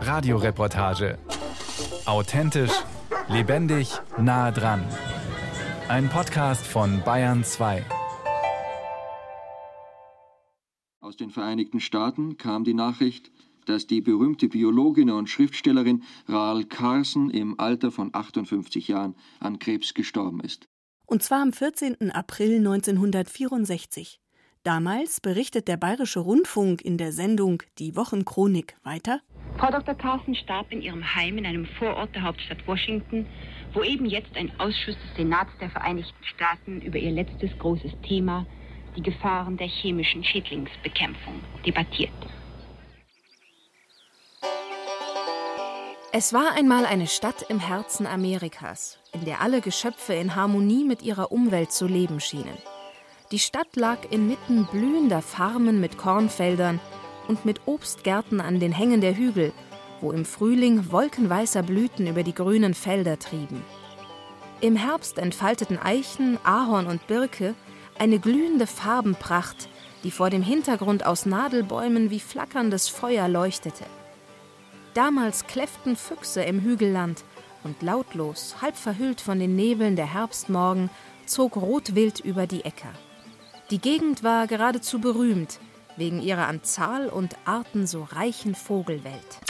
Radioreportage. Authentisch, lebendig, nah dran. Ein Podcast von Bayern 2. Aus den Vereinigten Staaten kam die Nachricht, dass die berühmte Biologin und Schriftstellerin Rahl Carson im Alter von 58 Jahren an Krebs gestorben ist. Und zwar am 14. April 1964. Damals berichtet der Bayerische Rundfunk in der Sendung Die Wochenchronik weiter. Frau Dr. Carson starb in ihrem Heim in einem Vorort der Hauptstadt Washington, wo eben jetzt ein Ausschuss des Senats der Vereinigten Staaten über ihr letztes großes Thema, die Gefahren der chemischen Schädlingsbekämpfung, debattiert. Es war einmal eine Stadt im Herzen Amerikas, in der alle Geschöpfe in Harmonie mit ihrer Umwelt zu leben schienen. Die Stadt lag inmitten blühender Farmen mit Kornfeldern und mit Obstgärten an den Hängen der Hügel, wo im Frühling wolkenweißer Blüten über die grünen Felder trieben. Im Herbst entfalteten Eichen, Ahorn und Birke eine glühende Farbenpracht, die vor dem Hintergrund aus Nadelbäumen wie flackerndes Feuer leuchtete. Damals kläfften Füchse im Hügelland und lautlos, halb verhüllt von den Nebeln der Herbstmorgen, zog Rotwild über die Äcker. Die Gegend war geradezu berühmt wegen ihrer an Zahl und Arten so reichen Vogelwelt.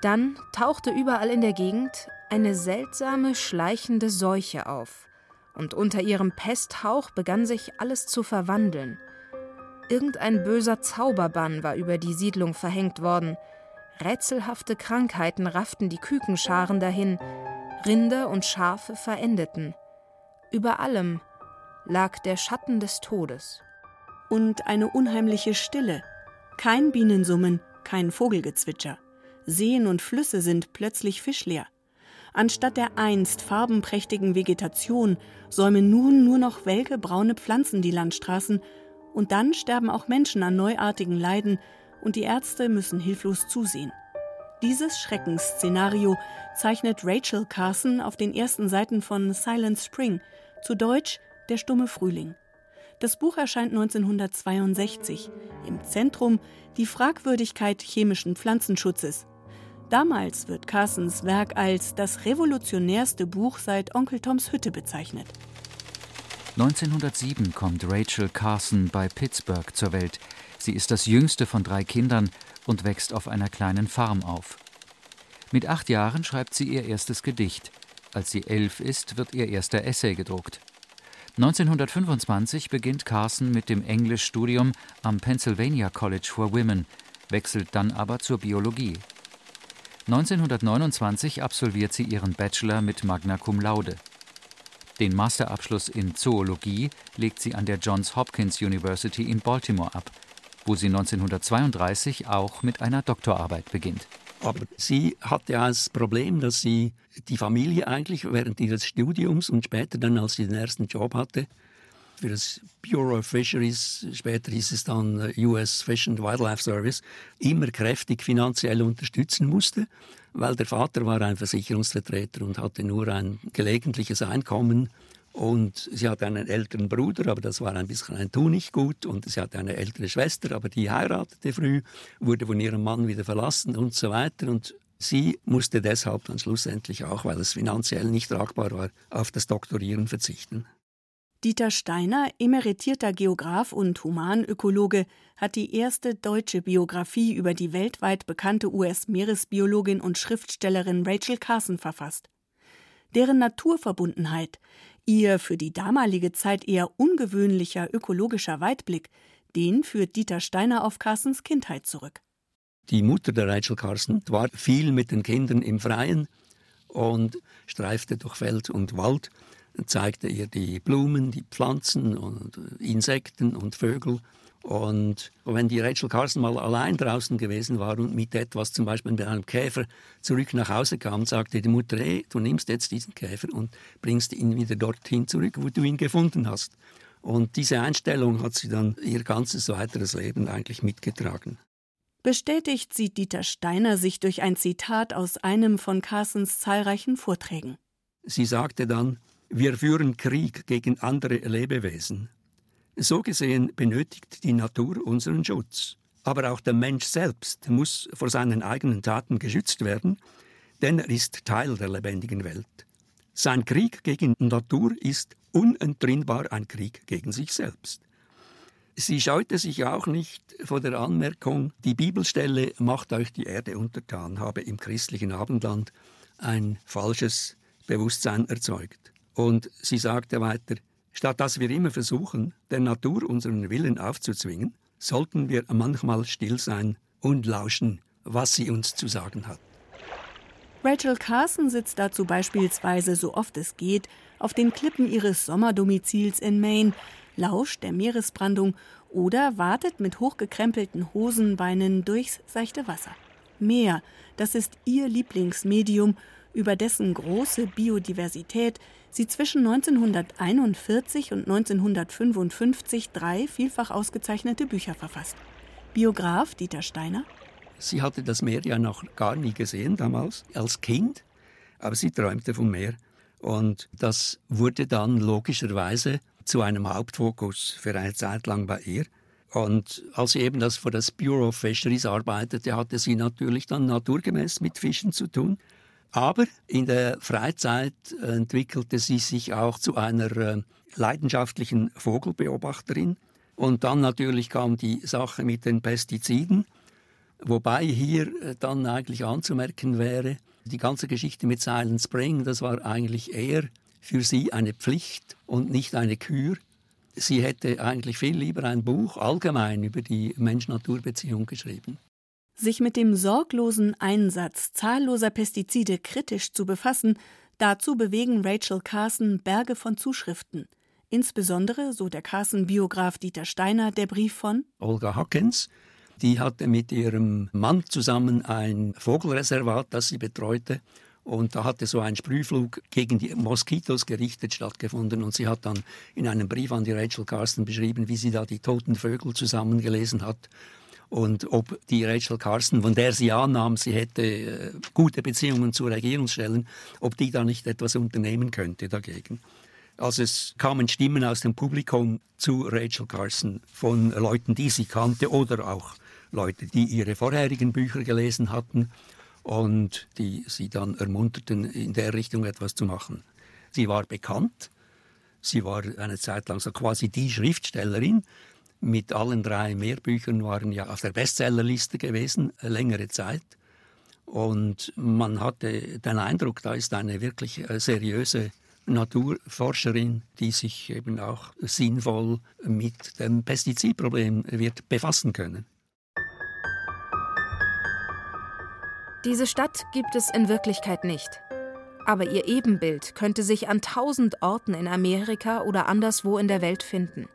Dann tauchte überall in der Gegend eine seltsame, schleichende Seuche auf, und unter ihrem Pesthauch begann sich alles zu verwandeln. Irgendein böser Zauberbann war über die Siedlung verhängt worden. Rätselhafte Krankheiten rafften die Kükenscharen dahin, Rinder und Schafe verendeten. Über allem lag der Schatten des Todes. Und eine unheimliche Stille. Kein Bienensummen, kein Vogelgezwitscher. Seen und Flüsse sind plötzlich fischleer. Anstatt der einst farbenprächtigen Vegetation säumen nun nur noch welke braune Pflanzen die Landstraßen, und dann sterben auch Menschen an neuartigen Leiden, und die Ärzte müssen hilflos zusehen. Dieses Schreckensszenario zeichnet Rachel Carson auf den ersten Seiten von Silent Spring, zu Deutsch Der stumme Frühling. Das Buch erscheint 1962. Im Zentrum die Fragwürdigkeit chemischen Pflanzenschutzes. Damals wird Carsons Werk als das revolutionärste Buch seit Onkel Toms Hütte bezeichnet. 1907 kommt Rachel Carson bei Pittsburgh zur Welt. Sie ist das jüngste von drei Kindern und wächst auf einer kleinen Farm auf. Mit acht Jahren schreibt sie ihr erstes Gedicht. Als sie elf ist, wird ihr erster Essay gedruckt. 1925 beginnt Carson mit dem Englischstudium am Pennsylvania College for Women, wechselt dann aber zur Biologie. 1929 absolviert sie ihren Bachelor mit Magna Cum Laude. Den Masterabschluss in Zoologie legt sie an der Johns Hopkins University in Baltimore ab, wo sie 1932 auch mit einer Doktorarbeit beginnt. Aber sie hatte ja Problem, dass sie die Familie eigentlich während ihres Studiums und später dann, als sie den ersten Job hatte, für das Bureau of Fisheries, später hieß es dann äh, US Fish and Wildlife Service, immer kräftig finanziell unterstützen musste, weil der Vater war ein Versicherungsvertreter und hatte nur ein gelegentliches Einkommen und sie hatte einen älteren Bruder, aber das war ein bisschen ein Tunichtgut. Und sie hatte eine ältere Schwester, aber die heiratete früh, wurde von ihrem Mann wieder verlassen und so weiter. Und sie musste deshalb dann schlussendlich auch, weil es finanziell nicht tragbar war, auf das Doktorieren verzichten. Dieter Steiner, emeritierter Geograf und Humanökologe, hat die erste deutsche Biografie über die weltweit bekannte US-Meeresbiologin und Schriftstellerin Rachel Carson verfasst. Deren Naturverbundenheit, Ihr für die damalige Zeit eher ungewöhnlicher ökologischer Weitblick, den führt Dieter Steiner auf Carsons Kindheit zurück. Die Mutter der Rachel Carson war viel mit den Kindern im Freien und streifte durch Feld und Wald, zeigte ihr die Blumen, die Pflanzen und Insekten und Vögel und wenn die Rachel Carson mal allein draußen gewesen war und mit etwas, zum Beispiel mit einem Käfer, zurück nach Hause kam, sagte die Mutter, hey, du nimmst jetzt diesen Käfer und bringst ihn wieder dorthin zurück, wo du ihn gefunden hast. Und diese Einstellung hat sie dann ihr ganzes weiteres Leben eigentlich mitgetragen. Bestätigt sieht Dieter Steiner sich durch ein Zitat aus einem von Carsons zahlreichen Vorträgen. Sie sagte dann, wir führen Krieg gegen andere Lebewesen So gesehen benötigt die Natur unseren Schutz. Aber auch der Mensch selbst muss vor seinen eigenen Taten geschützt werden, denn er ist Teil der lebendigen Welt. Sein Krieg gegen Natur ist unentrinnbar ein Krieg gegen sich selbst. Sie scheute sich auch nicht vor der Anmerkung, die Bibelstelle Macht euch die Erde untertan habe im christlichen Abendland ein falsches Bewusstsein erzeugt. Und sie sagte weiter, statt dass wir immer versuchen, der Natur unseren Willen aufzuzwingen, sollten wir manchmal still sein und lauschen, was sie uns zu sagen hat. Rachel Carson sitzt dazu beispielsweise, so oft es geht, auf den Klippen ihres Sommerdomizils in Maine, lauscht der Meeresbrandung oder wartet mit hochgekrempelten Hosenbeinen durchs seichte Wasser. Meer, das ist ihr Lieblingsmedium, über dessen große Biodiversität sie zwischen 1941 und 1955 drei vielfach ausgezeichnete Bücher verfasst. Biograf Dieter Steiner. Sie hatte das Meer ja noch gar nie gesehen damals, als Kind, aber sie träumte vom Meer. Und das wurde dann logischerweise zu einem Hauptfokus für eine Zeit lang bei ihr. Und als sie eben das für das Bureau of Fisheries arbeitete, hatte sie natürlich dann naturgemäß mit Fischen zu tun. Aber in der Freizeit entwickelte sie sich auch zu einer äh, leidenschaftlichen Vogelbeobachterin. Und dann natürlich kam die Sache mit den Pestiziden, wobei hier äh, dann eigentlich anzumerken wäre, die ganze Geschichte mit Silent Spring, das war eigentlich eher für sie eine Pflicht und nicht eine Kür. Sie hätte eigentlich viel lieber ein Buch allgemein über die Mensch-Natur-Beziehung geschrieben. Sich mit dem sorglosen Einsatz zahlloser Pestizide kritisch zu befassen, dazu bewegen Rachel Carson Berge von Zuschriften. Insbesondere, so der Carson-Biograf Dieter Steiner, der Brief von Olga Hawkins. Die hatte mit ihrem Mann zusammen ein Vogelreservat, das sie betreute. Und da hatte so ein Sprühflug gegen die Moskitos gerichtet stattgefunden. Und sie hat dann in einem Brief an die Rachel Carson beschrieben, wie sie da die toten Vögel zusammengelesen hat und ob die Rachel Carson, von der sie annahm, sie hätte äh, gute Beziehungen zu Regierungsstellen, ob die da nicht etwas unternehmen könnte dagegen. Also es kamen Stimmen aus dem Publikum zu Rachel Carson von Leuten, die sie kannte oder auch Leute, die ihre vorherigen Bücher gelesen hatten und die sie dann ermunterten, in der Richtung etwas zu machen. Sie war bekannt, sie war eine Zeit lang so quasi die Schriftstellerin, mit allen drei Mehrbüchern waren ja auf der Bestsellerliste gewesen, längere Zeit. Und man hatte den Eindruck, da ist eine wirklich äh, seriöse Naturforscherin, die sich eben auch sinnvoll mit dem Pestizidproblem wird befassen können. Diese Stadt gibt es in Wirklichkeit nicht. Aber ihr Ebenbild könnte sich an tausend Orten in Amerika oder anderswo in der Welt finden.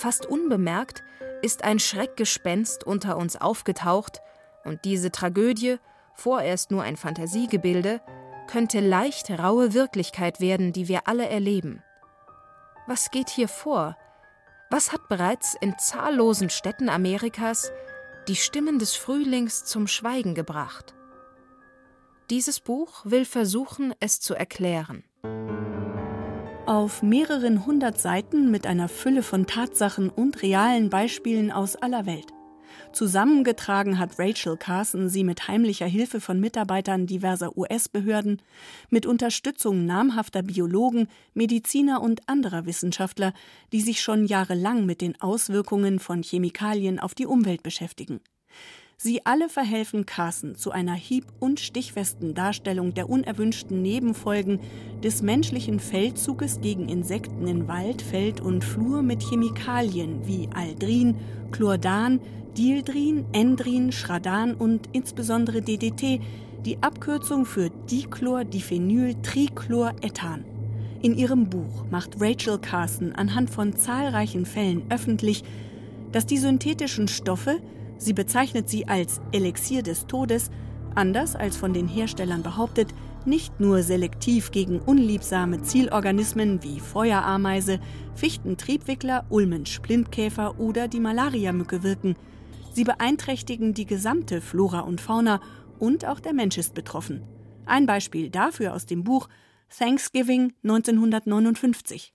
Fast unbemerkt ist ein Schreckgespenst unter uns aufgetaucht, und diese Tragödie, vorerst nur ein Fantasiegebilde, könnte leicht raue Wirklichkeit werden, die wir alle erleben. Was geht hier vor? Was hat bereits in zahllosen Städten Amerikas die Stimmen des Frühlings zum Schweigen gebracht? Dieses Buch will versuchen, es zu erklären. Auf mehreren hundert Seiten mit einer Fülle von Tatsachen und realen Beispielen aus aller Welt. Zusammengetragen hat Rachel Carson sie mit heimlicher Hilfe von Mitarbeitern diverser US-Behörden, mit Unterstützung namhafter Biologen, Mediziner und anderer Wissenschaftler, die sich schon jahrelang mit den Auswirkungen von Chemikalien auf die Umwelt beschäftigen. Sie alle verhelfen Carson zu einer hieb- und stichfesten Darstellung der unerwünschten Nebenfolgen des menschlichen Feldzuges gegen Insekten in Wald, Feld und Flur mit Chemikalien wie Aldrin, Chlordan, Dieldrin, Endrin, Schradan und insbesondere DDT, die Abkürzung für Dichlordiphenyl-Trichlorethan. In ihrem Buch macht Rachel Carson anhand von zahlreichen Fällen öffentlich, dass die synthetischen Stoffe Sie bezeichnet sie als Elixier des Todes, anders als von den Herstellern behauptet, nicht nur selektiv gegen unliebsame Zielorganismen wie Feuerameise, Fichtentriebwickler, Ulmen-Splintkäfer oder die Malariamücke wirken. Sie beeinträchtigen die gesamte Flora und Fauna und auch der Mensch ist betroffen. Ein Beispiel dafür aus dem Buch Thanksgiving 1959.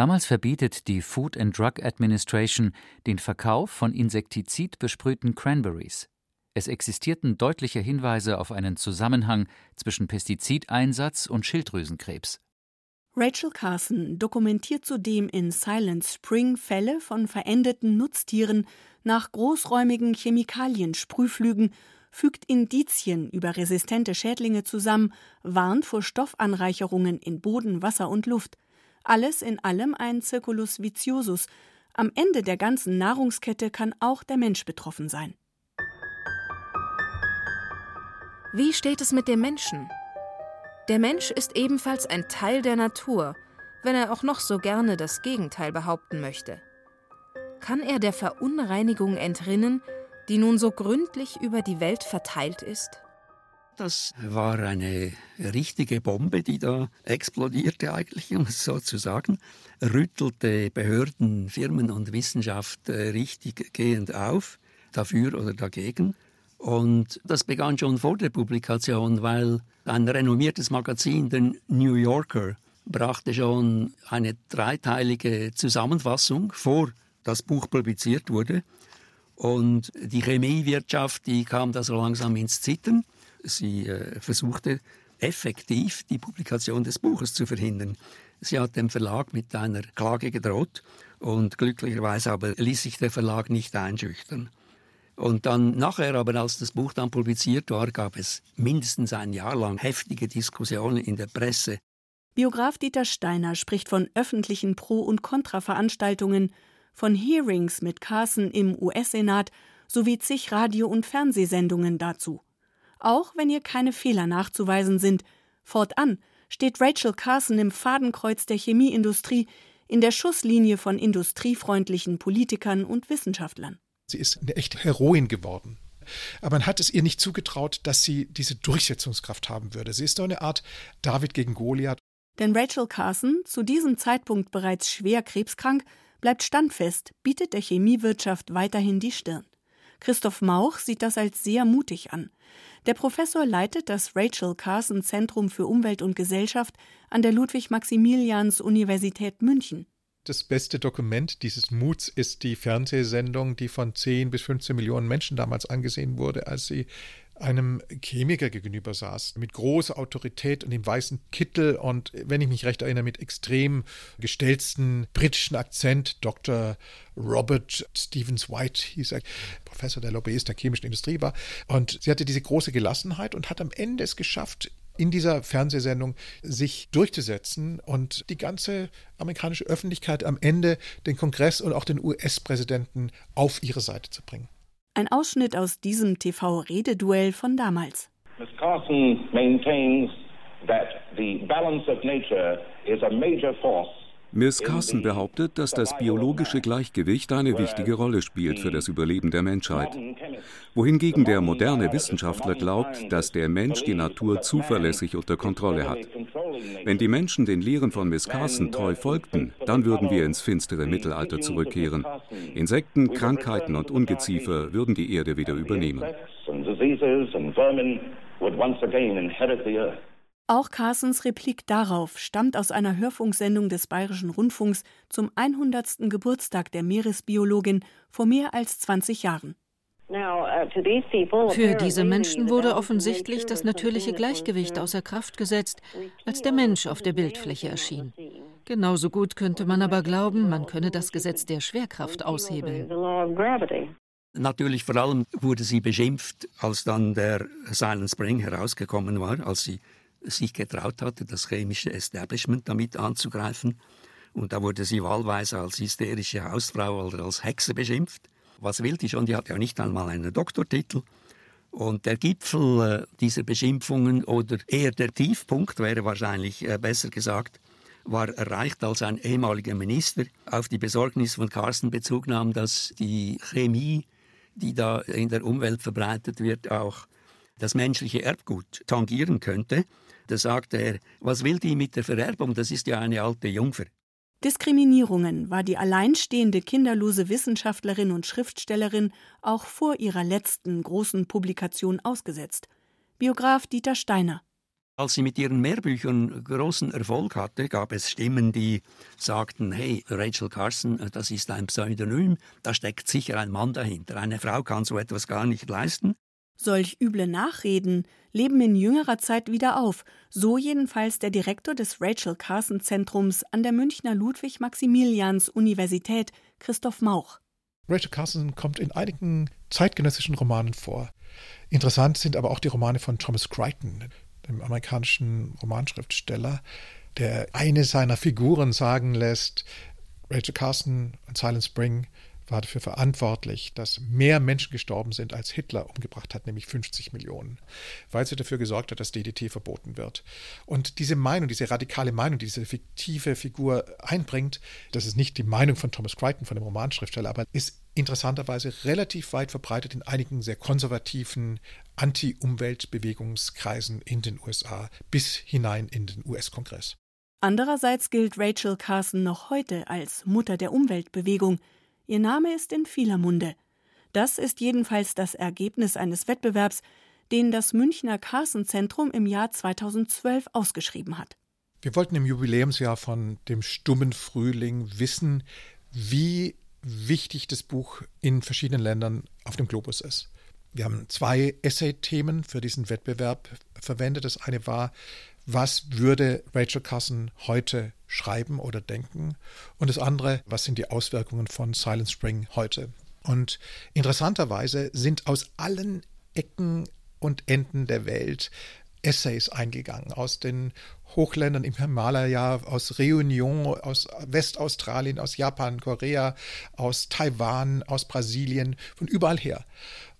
Damals verbietet die Food and Drug Administration den Verkauf von insektizidbesprühten Cranberries. Es existierten deutliche Hinweise auf einen Zusammenhang zwischen Pestizideinsatz und Schilddrüsenkrebs. Rachel Carson dokumentiert zudem in Silent Spring Fälle von verendeten Nutztieren nach großräumigen Chemikaliensprühflügen, fügt Indizien über resistente Schädlinge zusammen, warnt vor Stoffanreicherungen in Boden, Wasser und Luft. Alles in allem ein Circulus viciosus. Am Ende der ganzen Nahrungskette kann auch der Mensch betroffen sein. Wie steht es mit dem Menschen? Der Mensch ist ebenfalls ein Teil der Natur, wenn er auch noch so gerne das Gegenteil behaupten möchte. Kann er der Verunreinigung entrinnen, die nun so gründlich über die Welt verteilt ist? Das war eine richtige Bombe, die da explodierte eigentlich, um es so zu sagen, rüttelte Behörden, Firmen und Wissenschaft äh, richtig gehend auf, dafür oder dagegen. Und das begann schon vor der Publikation, weil ein renommiertes Magazin, der New Yorker, brachte schon eine dreiteilige Zusammenfassung vor, das Buch publiziert wurde. Und die Chemiewirtschaft, die kam da so langsam ins Zittern. Sie äh, versuchte effektiv die Publikation des Buches zu verhindern. Sie hat dem Verlag mit einer Klage gedroht und glücklicherweise aber ließ sich der Verlag nicht einschüchtern. Und dann nachher aber, als das Buch dann publiziert war, gab es mindestens ein Jahr lang heftige Diskussionen in der Presse. Biograf Dieter Steiner spricht von öffentlichen Pro- und Kontraveranstaltungen, von Hearings mit Carson im US-Senat sowie zig Radio- und Fernsehsendungen dazu. Auch wenn ihr keine Fehler nachzuweisen sind, fortan steht Rachel Carson im Fadenkreuz der Chemieindustrie in der Schusslinie von industriefreundlichen Politikern und Wissenschaftlern. Sie ist eine echte Heroin geworden. Aber man hat es ihr nicht zugetraut, dass sie diese Durchsetzungskraft haben würde. Sie ist so eine Art David gegen Goliath. Denn Rachel Carson, zu diesem Zeitpunkt bereits schwer krebskrank, bleibt standfest, bietet der Chemiewirtschaft weiterhin die Stirn. Christoph Mauch sieht das als sehr mutig an. Der Professor leitet das Rachel Carson Zentrum für Umwelt und Gesellschaft an der Ludwig-Maximilians-Universität München. Das beste Dokument dieses Muts ist die Fernsehsendung, die von 10 bis 15 Millionen Menschen damals angesehen wurde, als sie einem Chemiker gegenüber saß, mit großer Autorität und dem weißen Kittel und, wenn ich mich recht erinnere, mit extrem gestellten britischen Akzent. Dr. Robert Stevens White hieß er, Professor der Lobbyist der chemischen Industrie war. Und sie hatte diese große Gelassenheit und hat am Ende es geschafft, in dieser Fernsehsendung sich durchzusetzen und die ganze amerikanische Öffentlichkeit am Ende den Kongress und auch den US-Präsidenten auf ihre Seite zu bringen. Ein Ausschnitt aus diesem TV-Rededuell von damals. Miss Carson maintains that the balance of nature is a major force Miss Carson behauptet, dass das biologische Gleichgewicht eine wichtige Rolle spielt für das Überleben der Menschheit. Wohingegen der moderne Wissenschaftler glaubt, dass der Mensch die Natur zuverlässig unter Kontrolle hat. Wenn die Menschen den Lehren von Miss Carson treu folgten, dann würden wir ins finstere Mittelalter zurückkehren. Insekten, Krankheiten und Ungeziefer würden die Erde wieder übernehmen. Auch Carsons Replik darauf stammt aus einer Hörfunksendung des Bayerischen Rundfunks zum 100. Geburtstag der Meeresbiologin vor mehr als 20 Jahren. Uh, Für diese Menschen wurde offensichtlich das natürliche Gleichgewicht außer Kraft gesetzt, als der Mensch auf der Bildfläche erschien. Genauso gut könnte man aber glauben, man könne das Gesetz der Schwerkraft aushebeln. Natürlich vor allem wurde sie beschimpft, als dann der Silent Spring herausgekommen war, als sie sich getraut hatte, das chemische Establishment damit anzugreifen. Und da wurde sie wahlweise als hysterische Hausfrau oder als Hexe beschimpft. Was will die schon? Die hat ja nicht einmal einen Doktortitel. Und der Gipfel äh, dieser Beschimpfungen oder eher der Tiefpunkt wäre wahrscheinlich äh, besser gesagt, war erreicht, als ein ehemaliger Minister auf die Besorgnis von Carsten Bezug nahm, dass die Chemie, die da in der Umwelt verbreitet wird, auch das menschliche Erbgut tangieren könnte. Da sagte er, was will die mit der Vererbung? Das ist ja eine alte Jungfer. Diskriminierungen war die alleinstehende kinderlose Wissenschaftlerin und Schriftstellerin auch vor ihrer letzten großen Publikation ausgesetzt. Biograf Dieter Steiner. Als sie mit ihren Mehrbüchern großen Erfolg hatte, gab es Stimmen, die sagten, hey, Rachel Carson, das ist ein Pseudonym, da steckt sicher ein Mann dahinter. Eine Frau kann so etwas gar nicht leisten. Solch üble Nachreden leben in jüngerer Zeit wieder auf, so jedenfalls der Direktor des Rachel Carson Zentrums an der Münchner Ludwig-Maximilians-Universität, Christoph Mauch. Rachel Carson kommt in einigen zeitgenössischen Romanen vor. Interessant sind aber auch die Romane von Thomas Crichton, dem amerikanischen Romanschriftsteller, der eine seiner Figuren sagen lässt, Rachel Carson und Silent Spring war dafür verantwortlich, dass mehr Menschen gestorben sind, als Hitler umgebracht hat, nämlich 50 Millionen, weil sie dafür gesorgt hat, dass DDT verboten wird. Und diese Meinung, diese radikale Meinung, die diese fiktive Figur einbringt, das ist nicht die Meinung von Thomas Crichton, von dem Romanschriftsteller, aber ist interessanterweise relativ weit verbreitet in einigen sehr konservativen Anti-Umweltbewegungskreisen in den USA bis hinein in den US-Kongress. Andererseits gilt Rachel Carson noch heute als Mutter der Umweltbewegung, Ihr Name ist in vieler Munde. Das ist jedenfalls das Ergebnis eines Wettbewerbs, den das Münchner Carson-Zentrum im Jahr 2012 ausgeschrieben hat. Wir wollten im Jubiläumsjahr von dem stummen Frühling wissen, wie wichtig das Buch in verschiedenen Ländern auf dem Globus ist. Wir haben zwei Essay-Themen für diesen Wettbewerb verwendet. Das eine war was würde Rachel Carson heute schreiben oder denken? Und das andere, was sind die Auswirkungen von Silent Spring heute? Und interessanterweise sind aus allen Ecken und Enden der Welt Essays eingegangen, aus den Hochländern im Himalaya, aus Reunion, aus Westaustralien, aus Japan, Korea, aus Taiwan, aus Brasilien, von überall her.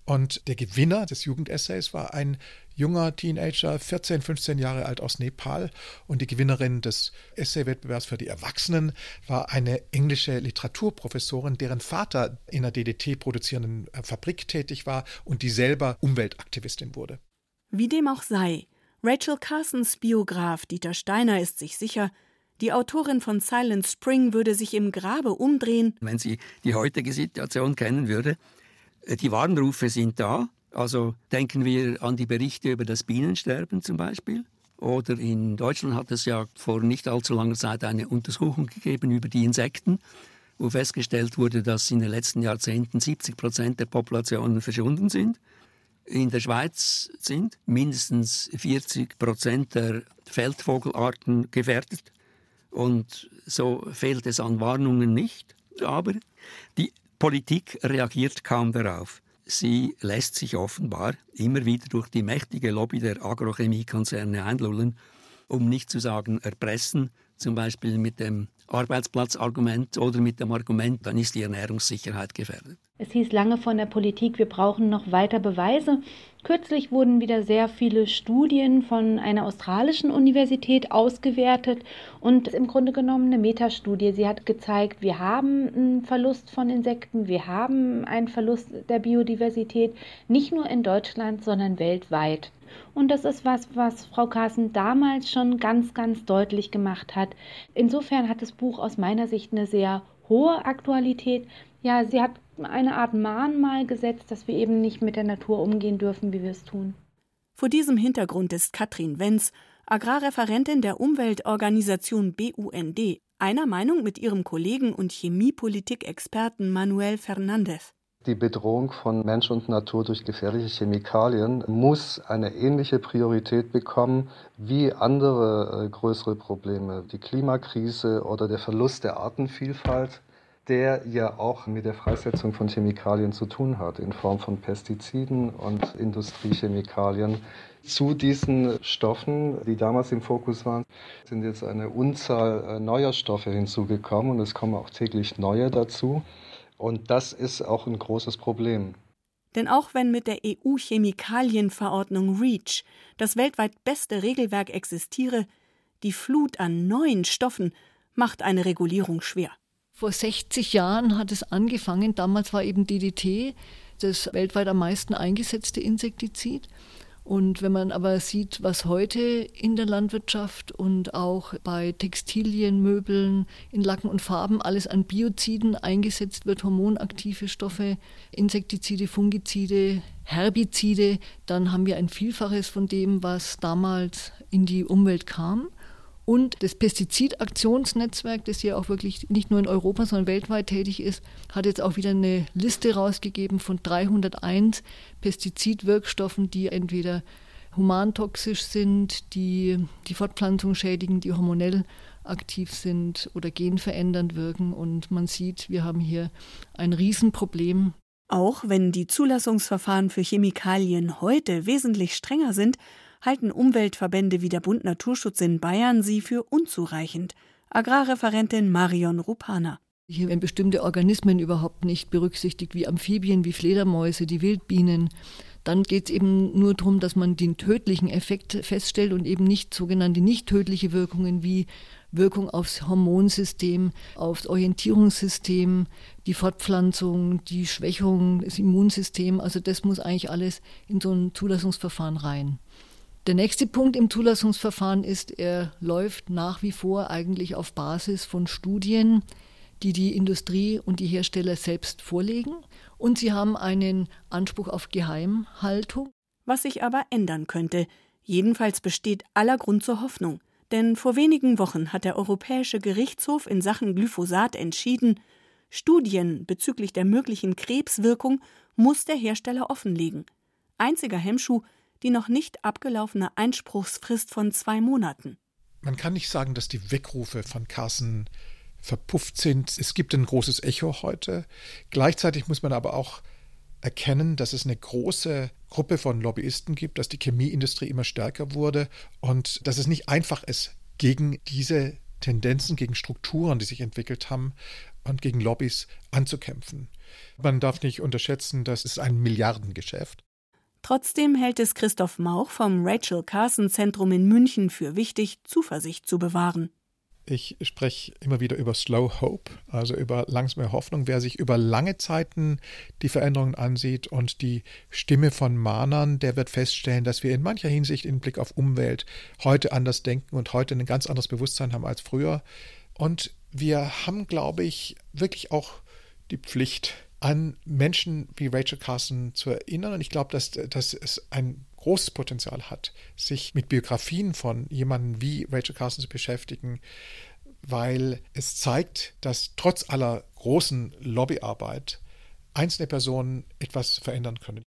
Und der Gewinner des Jugendessays war ein junger Teenager, 14, 15 Jahre alt aus Nepal. Und die Gewinnerin des Essay-Wettbewerbs für die Erwachsenen war eine englische Literaturprofessorin, deren Vater in einer DDT-produzierenden äh, Fabrik tätig war und die selber Umweltaktivistin wurde. Wie dem auch sei, Rachel Carsons Biograf Dieter Steiner ist sich sicher, die Autorin von Silent Spring würde sich im Grabe umdrehen. Wenn sie die heutige Situation kennen würde, äh, die Warnrufe sind da. Also denken wir an die Berichte über das Bienensterben zum Beispiel. Oder in Deutschland hat es ja vor nicht allzu langer Zeit eine Untersuchung gegeben über die Insekten, wo festgestellt wurde, dass in den letzten Jahrzehnten 70 Prozent der Populationen verschwunden sind. In der Schweiz sind mindestens 40 Prozent der Feldvogelarten gefährdet. Und so fehlt es an Warnungen nicht. Aber die Politik reagiert kaum darauf. Sie lässt sich offenbar immer wieder durch die mächtige Lobby der Agrochemiekonzerne einlullen, um nicht zu sagen erpressen, zum Beispiel mit dem Arbeitsplatzargument oder mit dem Argument, dann ist die Ernährungssicherheit gefährdet. Es hieß lange von der Politik, wir brauchen noch weiter Beweise. Kürzlich wurden wieder sehr viele Studien von einer australischen Universität ausgewertet und im Grunde genommen eine Metastudie. Sie hat gezeigt, wir haben einen Verlust von Insekten, wir haben einen Verlust der Biodiversität, nicht nur in Deutschland, sondern weltweit. Und das ist was, was Frau Carsten damals schon ganz, ganz deutlich gemacht hat. Insofern hat das Buch aus meiner Sicht eine sehr hohe Aktualität. Ja, sie hat eine Art Mahnmal gesetzt, dass wir eben nicht mit der Natur umgehen dürfen, wie wir es tun. Vor diesem Hintergrund ist Katrin Wenz, Agrarreferentin der Umweltorganisation BUND, einer Meinung mit ihrem Kollegen und Chemiepolitik-Experten Manuel Fernandez. Die Bedrohung von Mensch und Natur durch gefährliche Chemikalien muss eine ähnliche Priorität bekommen wie andere äh, größere Probleme, die Klimakrise oder der Verlust der Artenvielfalt der ja auch mit der Freisetzung von Chemikalien zu tun hat, in Form von Pestiziden und Industriechemikalien. Zu diesen Stoffen, die damals im Fokus waren, sind jetzt eine Unzahl äh, neuer Stoffe hinzugekommen und es kommen auch täglich neue dazu. Und das ist auch ein großes Problem. Denn auch wenn mit der EU-Chemikalienverordnung REACH das weltweit beste Regelwerk existiere, die Flut an neuen Stoffen macht eine Regulierung schwer. Vor 60 Jahren hat es angefangen. Damals war eben DDT das weltweit am meisten eingesetzte Insektizid. Und wenn man aber sieht, was heute in der Landwirtschaft und auch bei Textilien, Möbeln, in Lacken und Farben alles an Bioziden eingesetzt wird, hormonaktive Stoffe, Insektizide, Fungizide, Herbizide, dann haben wir ein Vielfaches von dem, was damals in die Umwelt kam. Und das Pestizidaktionsnetzwerk, das ja auch wirklich nicht nur in Europa, sondern weltweit tätig ist, hat jetzt auch wieder eine Liste rausgegeben von 301 Pestizidwirkstoffen, die entweder humantoxisch sind, die die Fortpflanzung schädigen, die hormonell aktiv sind oder genverändernd wirken. Und man sieht, wir haben hier ein Riesenproblem. Auch wenn die Zulassungsverfahren für Chemikalien heute wesentlich strenger sind, halten Umweltverbände wie der Bund Naturschutz in Bayern sie für unzureichend. Agrarreferentin Marion Rupana. Hier werden bestimmte Organismen überhaupt nicht berücksichtigt, wie Amphibien, wie Fledermäuse, die Wildbienen. Dann geht es eben nur darum, dass man den tödlichen Effekt feststellt und eben nicht sogenannte nicht tödliche Wirkungen wie Wirkung aufs Hormonsystem, aufs Orientierungssystem, die Fortpflanzung, die Schwächung des Immunsystems. Also das muss eigentlich alles in so ein Zulassungsverfahren rein. Der nächste Punkt im Zulassungsverfahren ist, er läuft nach wie vor eigentlich auf Basis von Studien, die die Industrie und die Hersteller selbst vorlegen. Und sie haben einen Anspruch auf Geheimhaltung. Was sich aber ändern könnte. Jedenfalls besteht aller Grund zur Hoffnung. Denn vor wenigen Wochen hat der Europäische Gerichtshof in Sachen Glyphosat entschieden, Studien bezüglich der möglichen Krebswirkung muss der Hersteller offenlegen. Einziger Hemmschuh die noch nicht abgelaufene Einspruchsfrist von zwei Monaten. Man kann nicht sagen, dass die Weckrufe von Carson verpufft sind. Es gibt ein großes Echo heute. Gleichzeitig muss man aber auch erkennen, dass es eine große Gruppe von Lobbyisten gibt, dass die Chemieindustrie immer stärker wurde und dass es nicht einfach ist, gegen diese Tendenzen, gegen Strukturen, die sich entwickelt haben und gegen Lobbys anzukämpfen. Man darf nicht unterschätzen, das ist ein Milliardengeschäft. Trotzdem hält es Christoph Mauch vom Rachel Carson Zentrum in München für wichtig, Zuversicht zu bewahren. Ich spreche immer wieder über Slow Hope, also über langsame Hoffnung. Wer sich über lange Zeiten die Veränderungen ansieht und die Stimme von Mahnern, der wird feststellen, dass wir in mancher Hinsicht im Blick auf Umwelt heute anders denken und heute ein ganz anderes Bewusstsein haben als früher. Und wir haben, glaube ich, wirklich auch die Pflicht, an Menschen wie Rachel Carson zu erinnern. Und ich glaube, dass, dass es ein großes Potenzial hat, sich mit Biografien von jemandem wie Rachel Carson zu beschäftigen, weil es zeigt, dass trotz aller großen Lobbyarbeit einzelne Personen etwas verändern können.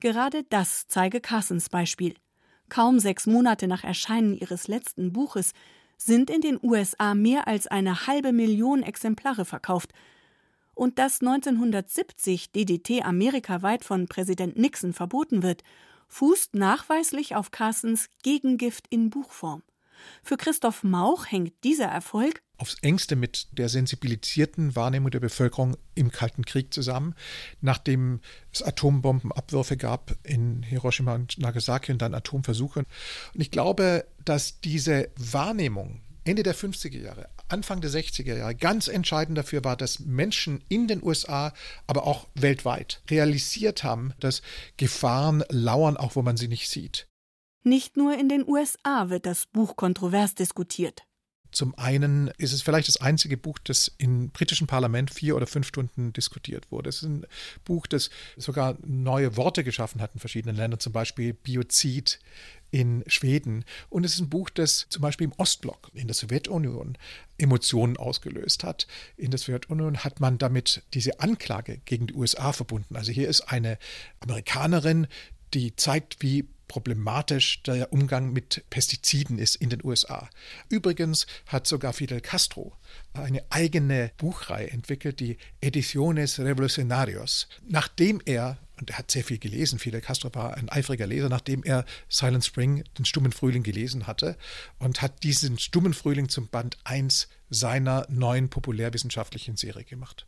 Gerade das zeige Carsons Beispiel. Kaum sechs Monate nach Erscheinen ihres letzten Buches sind in den USA mehr als eine halbe Million Exemplare verkauft, und dass 1970 DDT amerikaweit von Präsident Nixon verboten wird, fußt nachweislich auf Carsons Gegengift in Buchform. Für Christoph Mauch hängt dieser Erfolg aufs engste mit der sensibilisierten Wahrnehmung der Bevölkerung im Kalten Krieg zusammen, nachdem es Atombombenabwürfe gab in Hiroshima und Nagasaki und dann Atomversuche. Und ich glaube, dass diese Wahrnehmung Ende der 50er Jahre, Anfang der 60er Jahre ganz entscheidend dafür war, dass Menschen in den USA, aber auch weltweit realisiert haben, dass Gefahren lauern, auch wo man sie nicht sieht. Nicht nur in den USA wird das Buch kontrovers diskutiert. Zum einen ist es vielleicht das einzige Buch, das im britischen Parlament vier oder fünf Stunden diskutiert wurde. Es ist ein Buch, das sogar neue Worte geschaffen hat in verschiedenen Ländern, zum Beispiel Biozid in Schweden. Und es ist ein Buch, das zum Beispiel im Ostblock, in der Sowjetunion, Emotionen ausgelöst hat. In der Sowjetunion hat man damit diese Anklage gegen die USA verbunden. Also hier ist eine Amerikanerin, die zeigt, wie problematisch der Umgang mit Pestiziden ist in den USA. Übrigens hat sogar Fidel Castro eine eigene Buchreihe entwickelt, die Ediciones Revolucionarios, nachdem er und er hat sehr viel gelesen. Fidel Castro war ein eifriger Leser, nachdem er Silent Spring, den Stummen Frühling, gelesen hatte und hat diesen Stummen Frühling zum Band 1 seiner neuen populärwissenschaftlichen Serie gemacht.